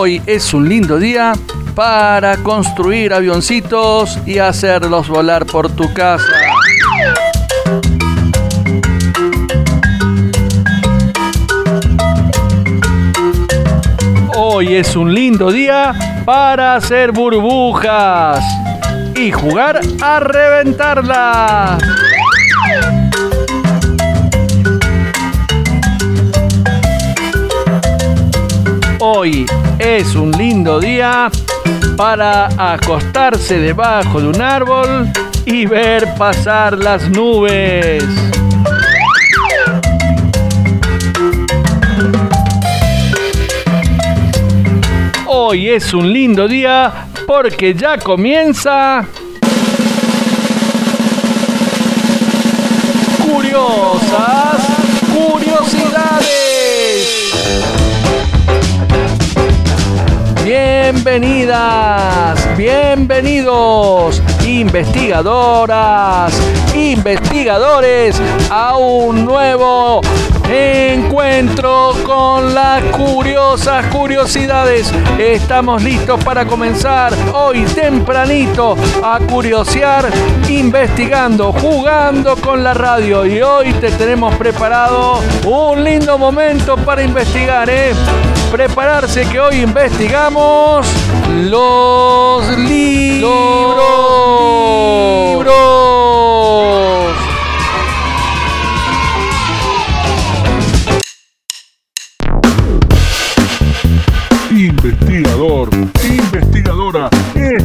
hoy es un lindo día para construir avioncitos y hacerlos volar por tu casa. Hoy es un lindo día para hacer burbujas y jugar a reventarlas. Hoy es un lindo día para acostarse debajo de un árbol y ver pasar las nubes. Hoy es un lindo día porque ya comienza... Curiosas Bienvenidas, bienvenidos, investigadoras, investigadores, a un nuevo encuentro con las curiosas curiosidades. Estamos listos para comenzar hoy tempranito a curiosear, investigando, jugando con la radio. Y hoy te tenemos preparado un lindo momento para investigar, ¿eh? Prepararse que hoy investigamos los libros.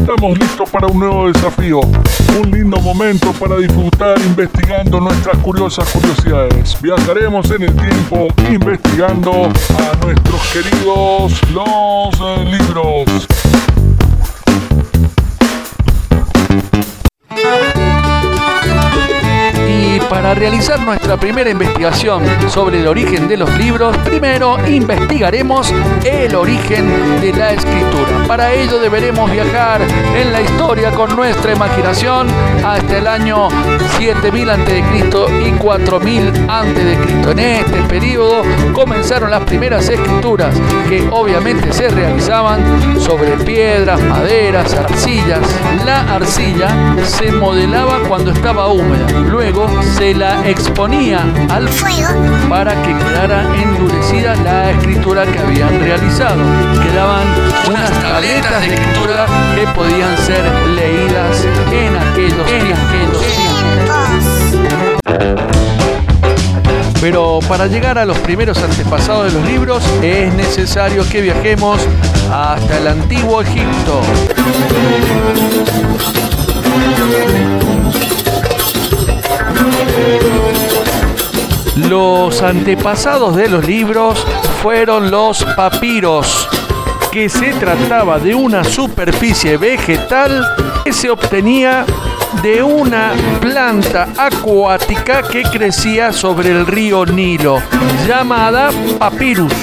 Estamos listos para un nuevo desafío. Un lindo momento para disfrutar investigando nuestras curiosas curiosidades. Viajaremos en el tiempo investigando a nuestros queridos los eh, libros. Para realizar nuestra primera investigación sobre el origen de los libros, primero investigaremos el origen de la escritura. Para ello deberemos viajar en la historia con nuestra imaginación hasta el año 7000 a.C. y 4000 a.C. En este periodo comenzaron las primeras escrituras que obviamente se realizaban sobre piedras, maderas, arcillas. La arcilla se modelaba cuando estaba húmeda. Luego se la exponía al fuego para que quedara endurecida la escritura que habían realizado. Quedaban unas tabletas de escritura que podían ser leídas en aquellos, en aquellos tiempos. Pero para llegar a los primeros antepasados de los libros es necesario que viajemos hasta el antiguo Egipto. Los antepasados de los libros fueron los papiros, que se trataba de una superficie vegetal que se obtenía de una planta acuática que crecía sobre el río Nilo, llamada papyrus.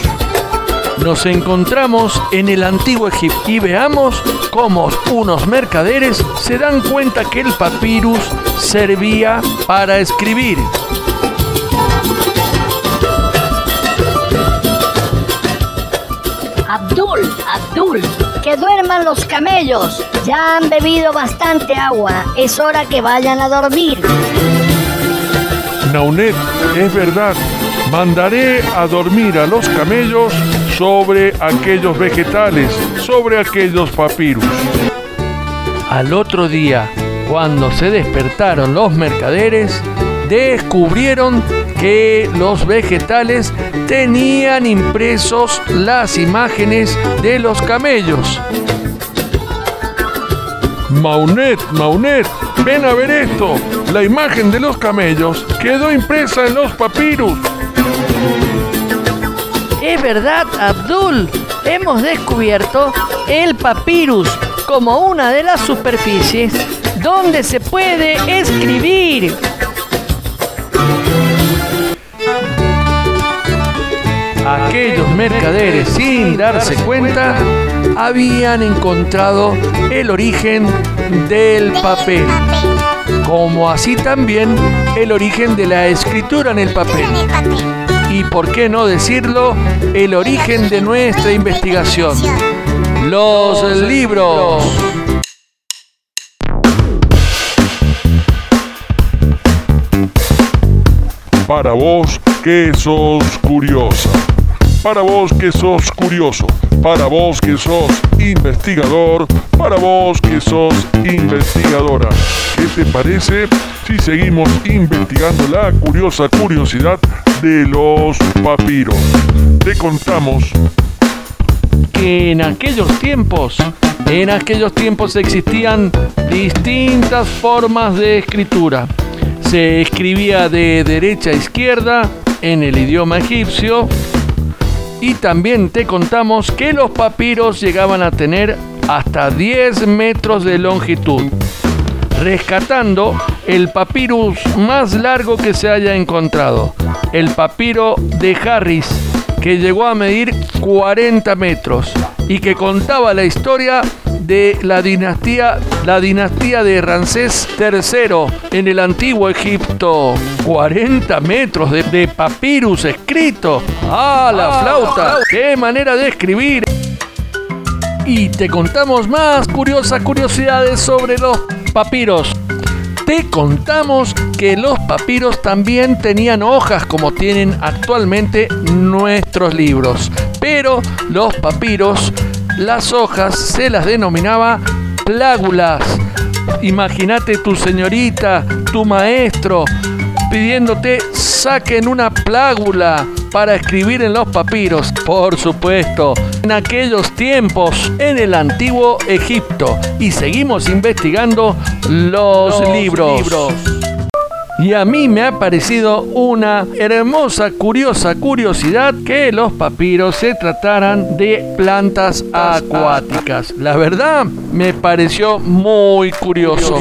Nos encontramos en el antiguo Egipto y veamos cómo unos mercaderes se dan cuenta que el papyrus servía para escribir. Abdul, Abdul, que duerman los camellos. Ya han bebido bastante agua. Es hora que vayan a dormir. Naunet, es verdad. Mandaré a dormir a los camellos sobre aquellos vegetales, sobre aquellos papirus. Al otro día, cuando se despertaron los mercaderes, descubrieron que los vegetales tenían impresos las imágenes de los camellos. Maunet, Maunet, ven a ver esto. La imagen de los camellos quedó impresa en los papirus. Es verdad, Abdul. Hemos descubierto el papyrus como una de las superficies donde se puede escribir. Aquellos mercaderes, sin darse cuenta, habían encontrado el origen del papel, como así también el origen de la escritura en el papel. Y, por qué no decirlo, el origen de nuestra investigación. Los libros. Para vos que sos curiosa. Para vos que sos curioso. Para vos que sos investigador. Para vos que sos investigadora. ¿Qué te parece si seguimos investigando la curiosa curiosidad de los papiros? Te contamos que en aquellos tiempos, en aquellos tiempos existían distintas formas de escritura. Se escribía de derecha a izquierda en el idioma egipcio y también te contamos que los papiros llegaban a tener hasta 10 metros de longitud, rescatando el papyrus más largo que se haya encontrado, el papiro de Harris, que llegó a medir 40 metros y que contaba la historia de la dinastía, la dinastía de Ramsés III en el antiguo Egipto. 40 metros de, papyrus escrito. ¡Ah, la flauta! ¡Qué manera de escribir! Y te contamos más curiosas curiosidades sobre los papiros. Te contamos que los papiros también tenían hojas como tienen actualmente nuestros libros. Pero los papiros las hojas se las denominaba plágulas. Imagínate tu señorita, tu maestro, pidiéndote saquen una plágula para escribir en los papiros. Por supuesto, en aquellos tiempos, en el antiguo Egipto. Y seguimos investigando los, libros. Y a mí me ha parecido una hermosa, curiosa curiosidad que los papiros se trataran de plantas acuáticas. La verdad, me pareció muy curioso.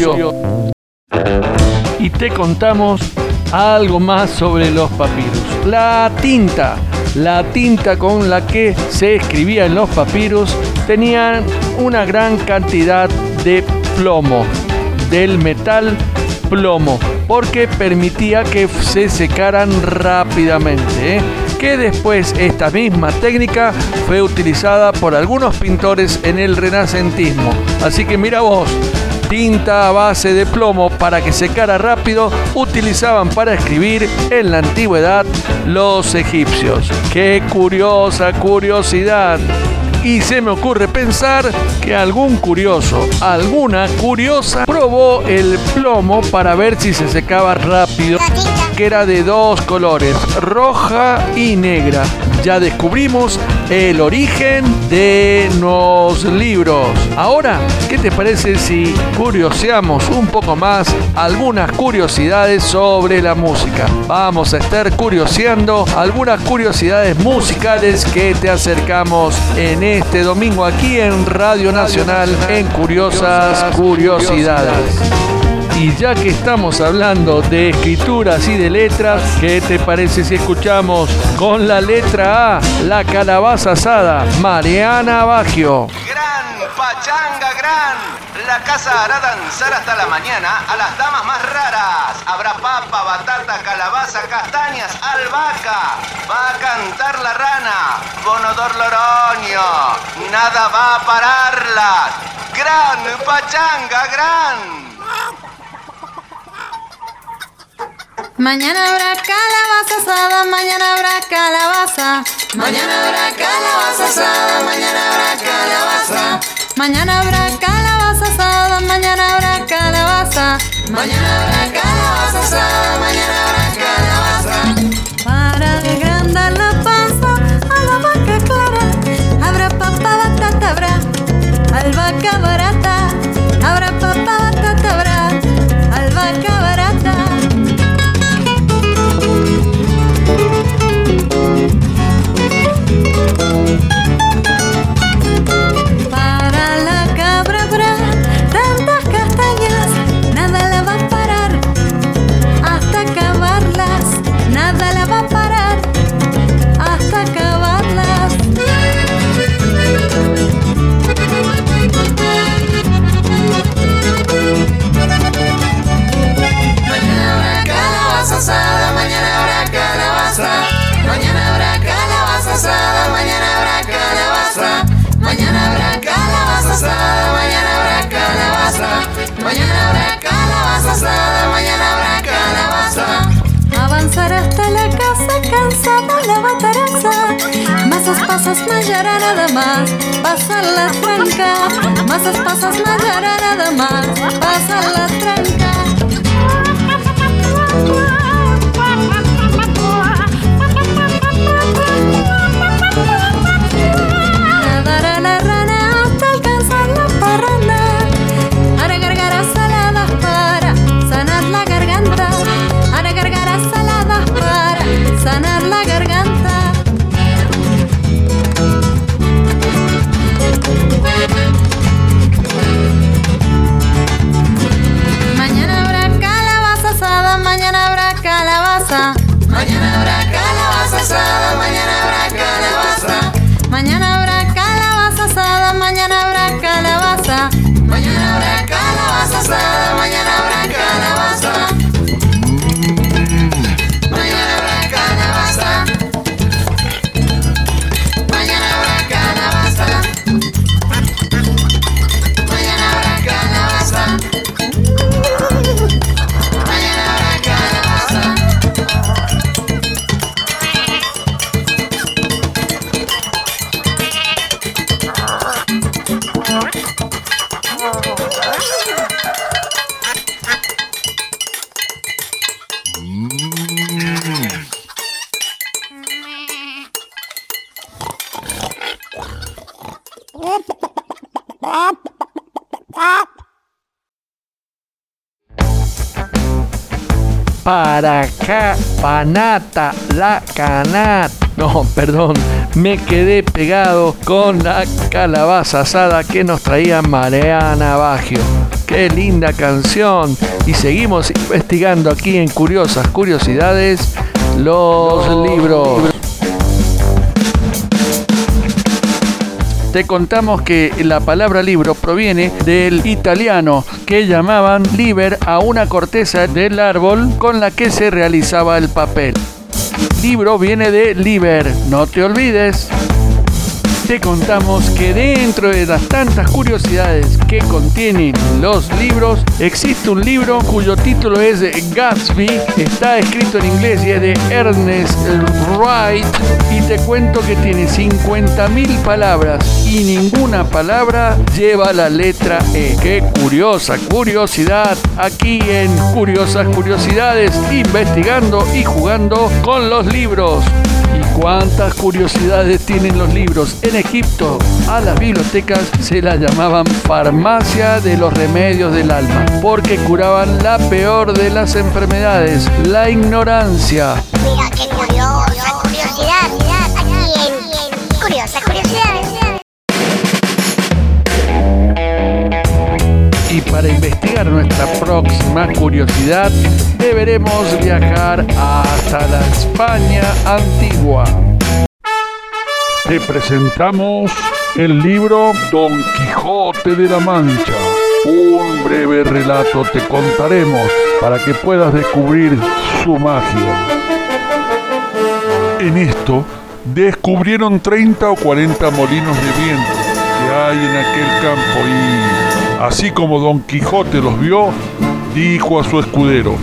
Y te contamos algo más sobre los papiros. La tinta, la tinta con la que se escribía en los papiros tenían una gran cantidad de plomo, del metal plomo porque permitía que se secaran rápidamente. ¿eh? Que después esta misma técnica fue utilizada por algunos pintores en el renacentismo. Así que mira vos, tinta a base de plomo para que secara rápido utilizaban para escribir en la antigüedad los egipcios. ¡Qué curiosa curiosidad! Y se me ocurre pensar que algún curioso, alguna curiosa, probó el plomo para ver si se secaba rápido, que era de dos colores, roja y negra. Ya descubrimos el origen de los libros. Ahora, ¿qué te parece si curioseamos un poco más algunas curiosidades sobre la música? Vamos a estar curioseando algunas curiosidades musicales que te acercamos en este domingo aquí en Radio Nacional en Curiosas Curiosidades. Y ya que estamos hablando de escrituras y de letras, ¿qué te parece si escuchamos con la letra A, la calabaza asada, Mariana Bagio? Gran pachanga, gran. La casa hará danzar hasta la mañana a las damas más raras. Habrá papa, batata, calabaza, castañas, albahaca. Va a cantar la rana, Bonodor Loroño. Nada va a pararlas. Gran pachanga, gran. Mañana habrá calabaza asada, mañana habrá calabaza. Mañana habrá calabaza asada, mañana habrá calabaza. Mañana habrá calabaza asada, mañana habrá calabaza. Mañana habrá calabaza asada, mañana habrá Para acá, panata, la canat. No, perdón, me quedé pegado con la calabaza asada que nos traía Mariana Baggio. Qué linda canción. Y seguimos investigando aquí en Curiosas Curiosidades los libros. te contamos que la palabra libro proviene del italiano que llamaban liber a una corteza del árbol con la que se realizaba el papel. Libro viene de liber, no te olvides. Te contamos que dentro de las tantas curiosidades que contienen los libros, existe un libro cuyo título es Gatsby, está escrito en inglés y es de Ernest Wright y te cuento que tiene 50.000 palabras y ninguna palabra lleva la letra E. Qué curiosa curiosidad aquí en Curiosas Curiosidades, investigando y jugando con los libros. ¿Y cuántas curiosidades tienen los libros? En Egipto a las bibliotecas se las llamaban farmacia de los remedios del alma, porque curaban la peor de las enfermedades, la ignorancia. Mira qué curiosa curiosidad. Aquí en Curiosas Curiosidades. Para investigar nuestra próxima curiosidad, deberemos viajar hasta la España antigua. Te presentamos el libro Don Quijote de la Mancha. Un breve relato te contaremos para que puedas descubrir su magia. En esto descubrieron 30 o 40 molinos de viento que hay en aquel campo y, así como Don Quijote los vio, dijo a su escudero,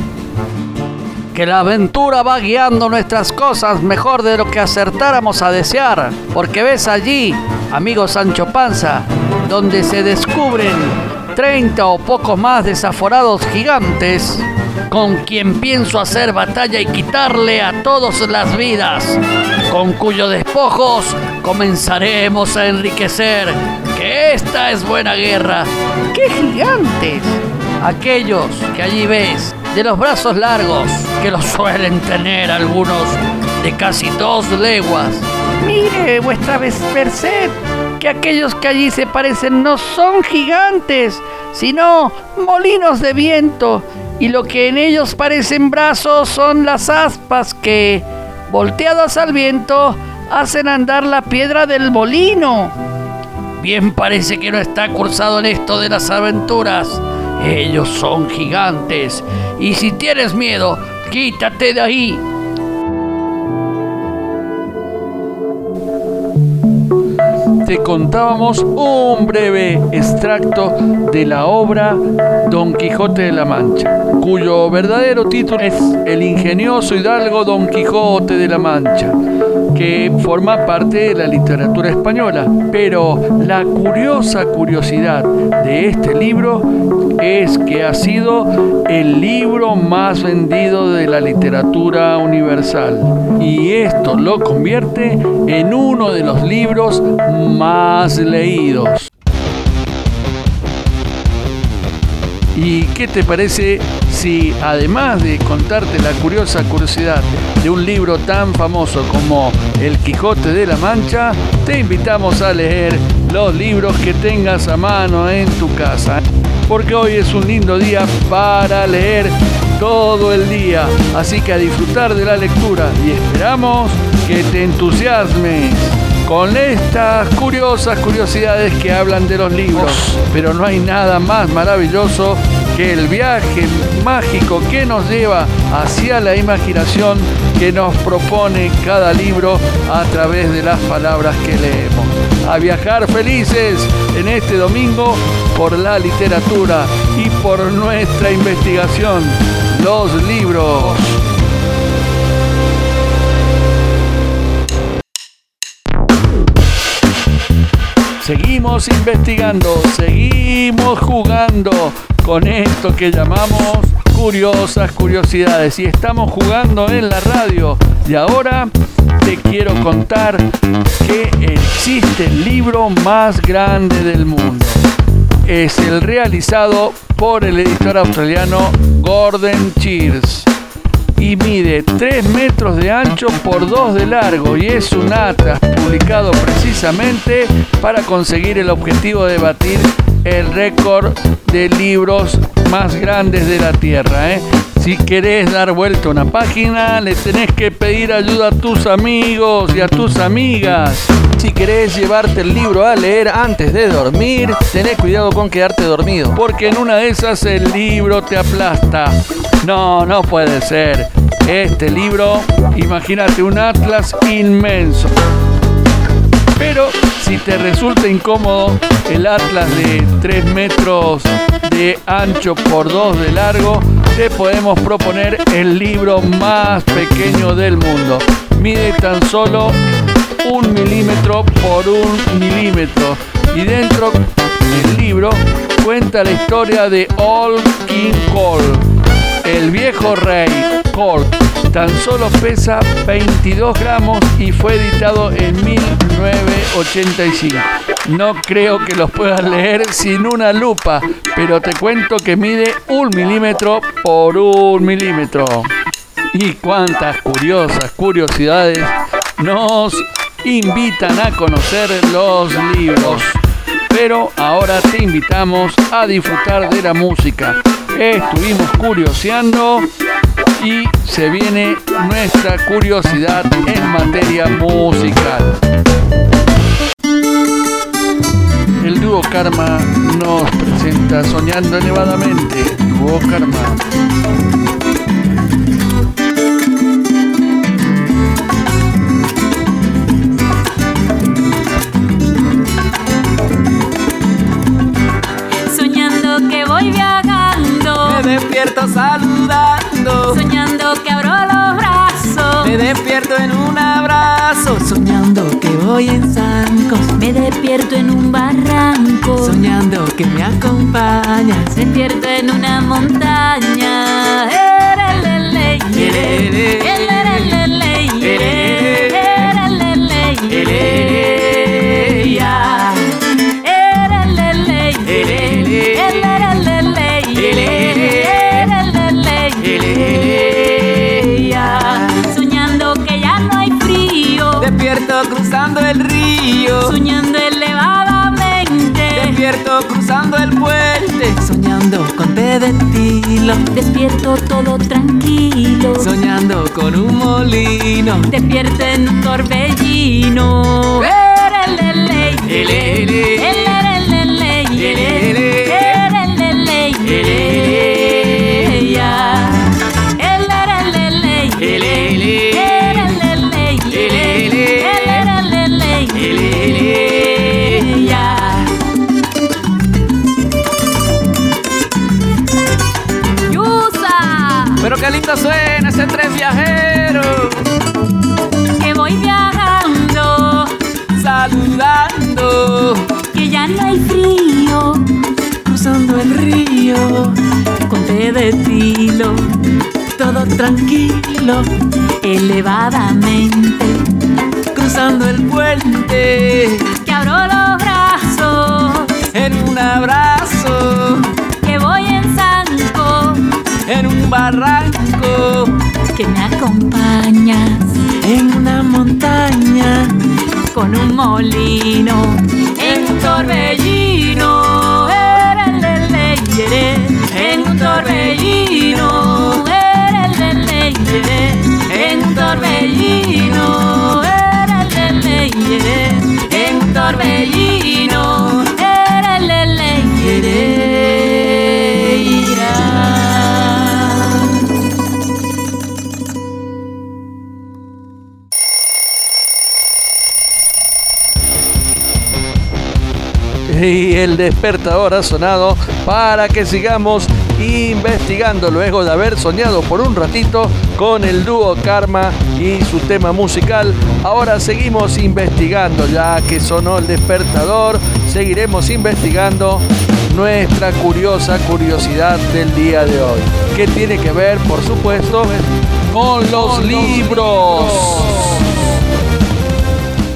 Que la aventura va guiando nuestras cosas mejor de lo que acertáramos a desear. Porque ves allí, amigo Sancho Panza, donde se descubren 30 o poco más desaforados gigantes con quien pienso hacer batalla y quitarle a todos las vidas, con cuyos despojos comenzaremos a enriquecer, que esta es buena guerra. ¡Qué gigantes! Aquellos que allí ves, de los brazos largos, que los suelen tener algunos de casi dos leguas. Mire, vuestra vez- merced, que aquellos que allí se parecen no son gigantes, sino molinos de viento, y lo que en ellos parecen brazos son las aspas que, volteadas al viento, hacen andar la piedra del molino. Bien parece que no está cursado en esto de las aventuras. Ellos son gigantes. Y si tienes miedo, quítate de ahí. Te contábamos un breve extracto de la obra Don Quijote de la Mancha, cuyo verdadero título es El ingenioso hidalgo Don Quijote de la Mancha que forma parte de la literatura española. Pero la curiosa curiosidad de este libro es que ha sido el libro más vendido de la literatura universal. Y esto lo convierte en uno de los libros más leídos. ¿Y qué te parece si además de contarte la curiosa curiosidad de un libro tan famoso como El Quijote de la Mancha, te invitamos a leer los libros que tengas a mano en tu casa? Porque hoy es un lindo día para leer todo el día, así que a disfrutar de la lectura y esperamos que te entusiasmes con estas curiosas curiosidades que hablan de los libros. Pero no hay nada más maravilloso que el viaje mágico que nos lleva hacia la imaginación que nos propone cada libro a través de las palabras que leemos. A viajar felices en este domingo por la literatura y por nuestra investigación, los libros. Seguimos investigando, seguimos jugando con esto que llamamos curiosas curiosidades. Y estamos jugando en la radio. Y ahora te quiero contar que existe el libro más grande del mundo. Es el realizado por el editor australiano Gordon Cheers. Y mide 3 metros de ancho por 2 de largo. Y es un atlas publicado precisamente para conseguir el objetivo de batir el récord de libros más grandes de la Tierra. ¿eh? Si querés dar vuelta a una página, le tenés que pedir ayuda a tus amigos y a tus amigas. Si querés llevarte el libro a leer antes de dormir, tenés cuidado con quedarte dormido. Porque en una de esas el libro te aplasta. No, no puede ser. Este libro, imagínate un atlas inmenso. Pero si te resulta incómodo el atlas de 3 metros de ancho por 2 de largo, te podemos proponer el libro más pequeño del mundo. Mide tan solo un milímetro por un milímetro y dentro del libro cuenta la historia de Old King Cole, el viejo rey Cole. Tan solo pesa 22 gramos y fue editado en 1985. No creo que los puedas leer sin una lupa, pero te cuento que mide un milímetro por un milímetro. Y cuántas curiosas curiosidades nos invitan a conocer los libros. Pero ahora te invitamos a disfrutar de la música. Estuvimos curioseando y se viene nuestra curiosidad en materia musical. El dúo Karma nos presenta Soñando elevadamente. Dúo Karma. Despierto saludando, soñando que abro los brazos, me despierto en un abrazo, soñando que voy en zancos, me despierto en un barranco, soñando que me acompañas. despierto en una montaña. Erelele, Erele, erelele, soñando con té de despierto todo tranquilo, soñando con un molino. despierto en un torbellino. bonito suena ese tren viajero. Que voy viajando, saludando. Que ya no hay frío, cruzando el río. Conté de estilo, todo tranquilo, elevadamente. Cruzando el puente, que abro los brazos en un abrazo en un barranco, que me acompañas. En una montaña. Con un molino. En un torbellino, en un torbellino, en un torbellino, en un torbellino, y el despertador ha sonado para que sigamos investigando luego de haber soñado por un ratito con el dúo Karma y su tema musical. Ahora seguimos investigando ya que sonó el despertador, seguiremos investigando nuestra curiosa curiosidad del día de hoy, que tiene que ver, por supuesto, con los libros.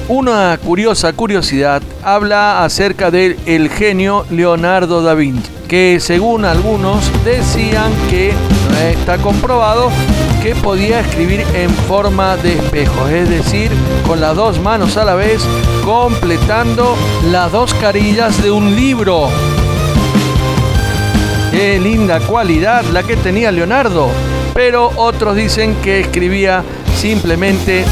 Una curiosa curiosidad habla acerca del el genio Leonardo da Vinci, que según algunos decían que está comprobado que podía escribir en forma de espejo, es decir, con las dos manos a la vez, completando las dos carillas de un libro. Qué linda cualidad la que tenía Leonardo, pero otros dicen que escribía simplemente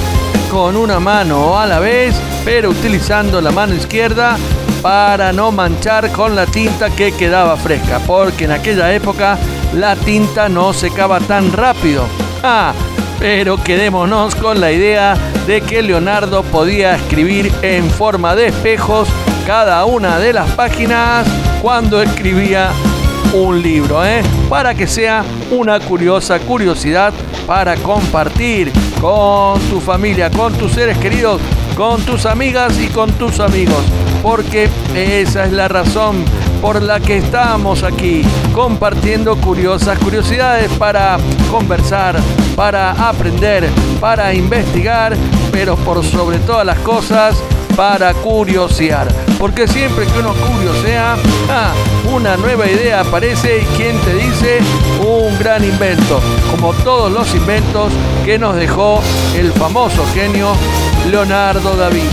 con una mano a la vez, pero utilizando la mano izquierda para no manchar con la tinta que quedaba fresca, porque en aquella época la tinta no secaba tan rápido. Ah, pero quedémonos con la idea de que Leonardo podía escribir en forma de espejos cada una de las páginas cuando escribía un libro, ¿eh? para que sea una curiosa curiosidad para compartir con tu familia, con tus seres queridos, con tus amigas y con tus amigos, porque esa es la razón por la que estamos aquí, compartiendo curiosas curiosidades para conversar, para aprender, para investigar, pero por sobre todas las cosas, para curiosear. Porque siempre que uno curiosea, ah, una nueva idea aparece y quien te dice un gran invento, como todos los inventos que nos dejó el famoso genio Leonardo da Vinci.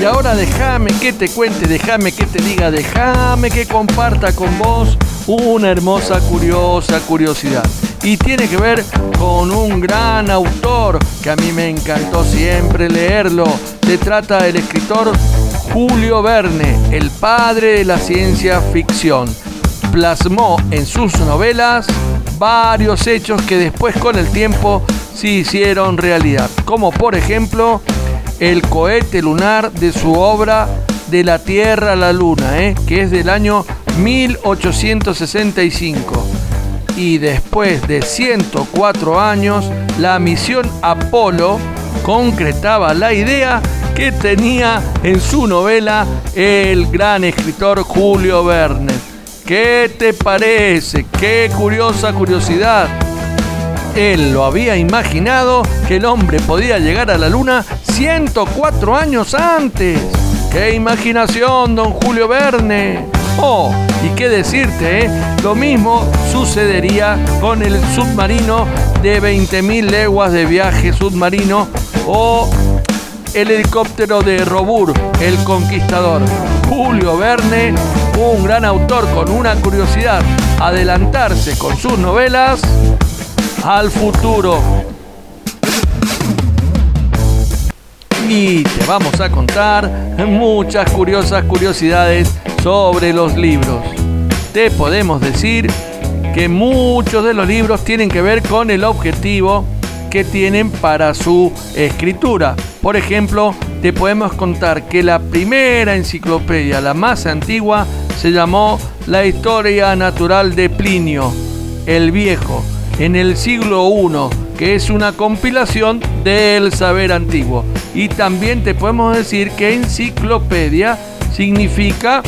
Y ahora déjame que te cuente, déjame que te diga, déjame que comparta con vos una hermosa, curiosa curiosidad. Y tiene que ver con un gran autor que a mí me encantó siempre leerlo. Se trata del escritor Julio Verne, el padre de la ciencia ficción. Plasmó en sus novelas varios hechos que después con el tiempo se hicieron realidad, como por ejemplo el cohete lunar de su obra De la Tierra a la Luna, ¿eh? que es del año 1865. Y después de 104 años, la misión Apolo concretaba la idea que tenía en su novela el gran escritor Julio Verne. ¿Qué te parece? Qué curiosa curiosidad. Él lo había imaginado que el hombre podía llegar a la luna 104 años antes. ¡Qué imaginación, don Julio Verne! Oh, y qué decirte, ¿eh? lo mismo sucedería con el submarino de 20.000 leguas de viaje submarino o el helicóptero de Robur, el conquistador. Julio Verne, un gran autor con una curiosidad, adelantarse con sus novelas al futuro. Y te vamos a contar muchas curiosas curiosidades sobre los libros. Te podemos decir que muchos de los libros tienen que ver con el objetivo que tienen para su escritura. Por ejemplo, te podemos contar que la primera enciclopedia, la más antigua, se llamó La Historia Natural de Plinio, el Viejo, en el siglo I, que es una compilación del saber antiguo. Y también te podemos decir que enciclopedia significa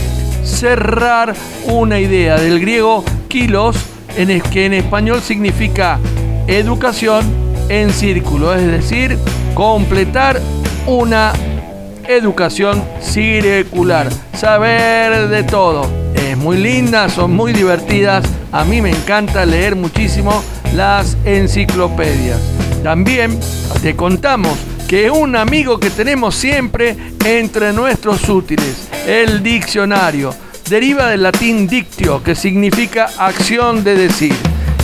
cerrar una idea del griego kilos, en que en español significa educación en círculo, es decir, completar una educación circular, saber de todo. Es muy linda, son muy divertidas, a mí me encanta leer muchísimo las enciclopedias. También te contamos que un amigo que tenemos siempre entre nuestros útiles, el diccionario, deriva del latín dictio, que significa acción de decir.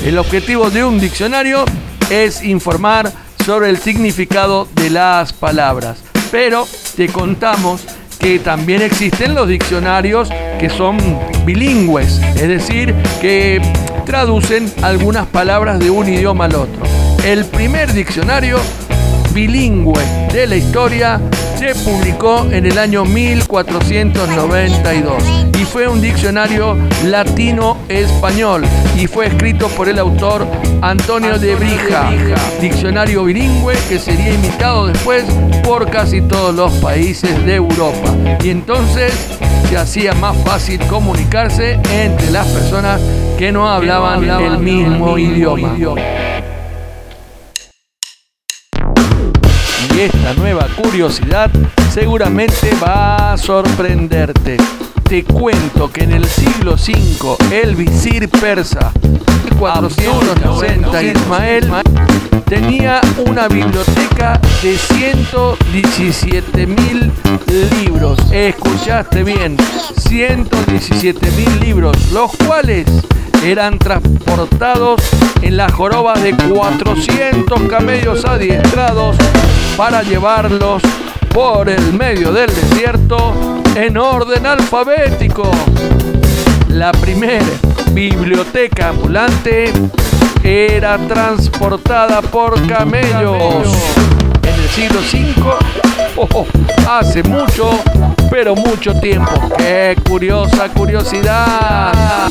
El objetivo de un diccionario es informar sobre el significado de las palabras. Pero te contamos que también existen los diccionarios que son bilingües, es decir, que traducen algunas palabras de un idioma al otro. El primer diccionario bilingüe de la historia se publicó en el año 1492 y fue un diccionario latino-español y fue escrito por el autor Antonio de Brija, diccionario bilingüe que sería imitado después por casi todos los países de Europa. Y entonces se hacía más fácil comunicarse entre las personas que no hablaban, el mismo idioma. Esta nueva curiosidad seguramente va a sorprenderte. Te cuento que en el siglo V el visir persa 490 Ismael tenía una biblioteca de 117 mil libros. Escuchaste bien, 117 mil libros, los cuales eran transportados en las jorobas de 400 camellos adiestrados para llevarlos por el medio del desierto en orden alfabético. La primera biblioteca ambulante era transportada por camellos. En el siglo V, hace mucho, pero mucho tiempo. ¡Qué curiosa curiosidad!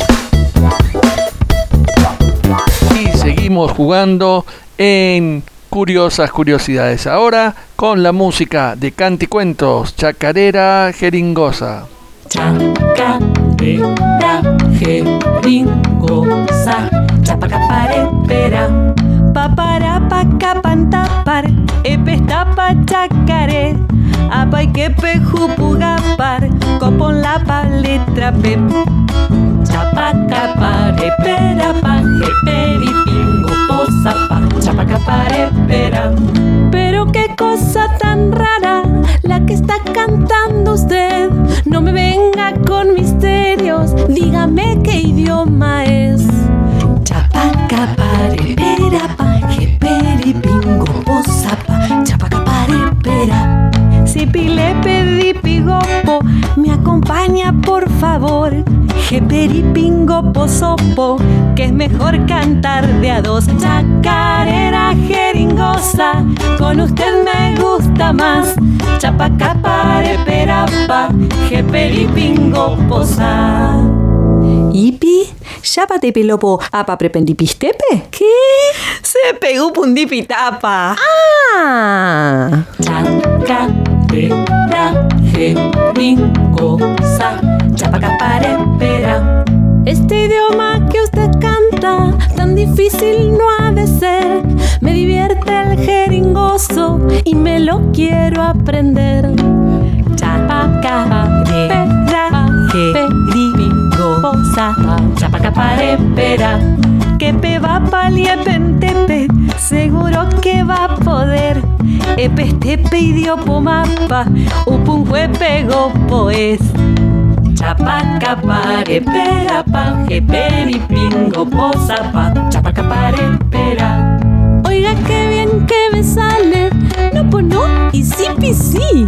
Y seguimos jugando en curiosas curiosidades. Ahora con la música de Canticuentos, Chacarera Jeringosa. Chacarera Jeringosa, chapacapare, pera. Papara paca pantapar, epestapa chacare. Apay que pejupugapar, copon la letra pe. Chapacapare, pera, pa, pingo posapa, chapacapare, pera. Pero qué cosa tan rara la que está cantando usted. No me venga con misterios, dígame qué idioma es. Chapacapare, pera, pa, pingo posapa, chapacapare, pera. Si pile pedí pigopo, me acompaña por favor. Jeperi-pingo posopo, que es mejor cantar de a dos. Chacarera jeringosa, con usted me gusta más. Chapacapare perapa, jeperi-pingo posa. Ipi, ¿Chápate pelopo apa prependipistepe? ¿Qué? Se pegó pundipitapa. Ah. Chacarera jeringosa, chapacapare pera. Este idioma que usted canta, tan difícil no ha de ser. Me divierte el jeringoso y me lo quiero aprender. Chapacarera jeringosa, chapacapare pera. Que pe va paliepentepe, seguro que va a poder. Epestepe idiopo mapa, upunjue pego pues. Chapacapare pera pa, jeperi pingo posapa, chapacapare pera. Oiga qué bien que me sale, no pues no, y sí pi sí.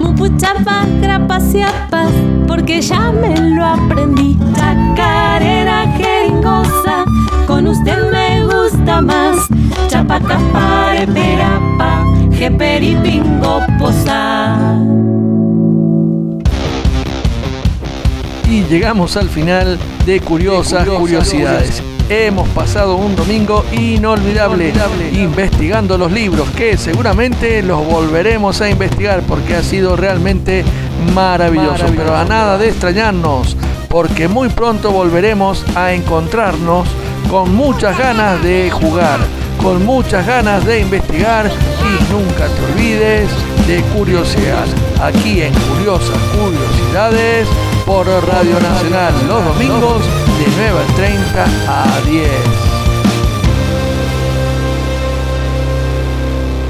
Mupuchapa grapasiapas, porque ya me lo aprendí. Chacarera jeringosa, usted me gusta más. Chapacapare pera pa, jeperi pingo posa. Y llegamos al final de Curiosas Curiosidades. hemos pasado un domingo inolvidable investigando los libros que seguramente los volveremos a investigar porque ha sido realmente maravilloso. Pero a nada de extrañarnos porque muy pronto volveremos a encontrarnos con muchas ganas de jugar, con muchas ganas de investigar y nunca te olvides de curiosidad. Aquí en Curiosas Curiosidades por Radio Nacional los domingos de 9.30 a 10.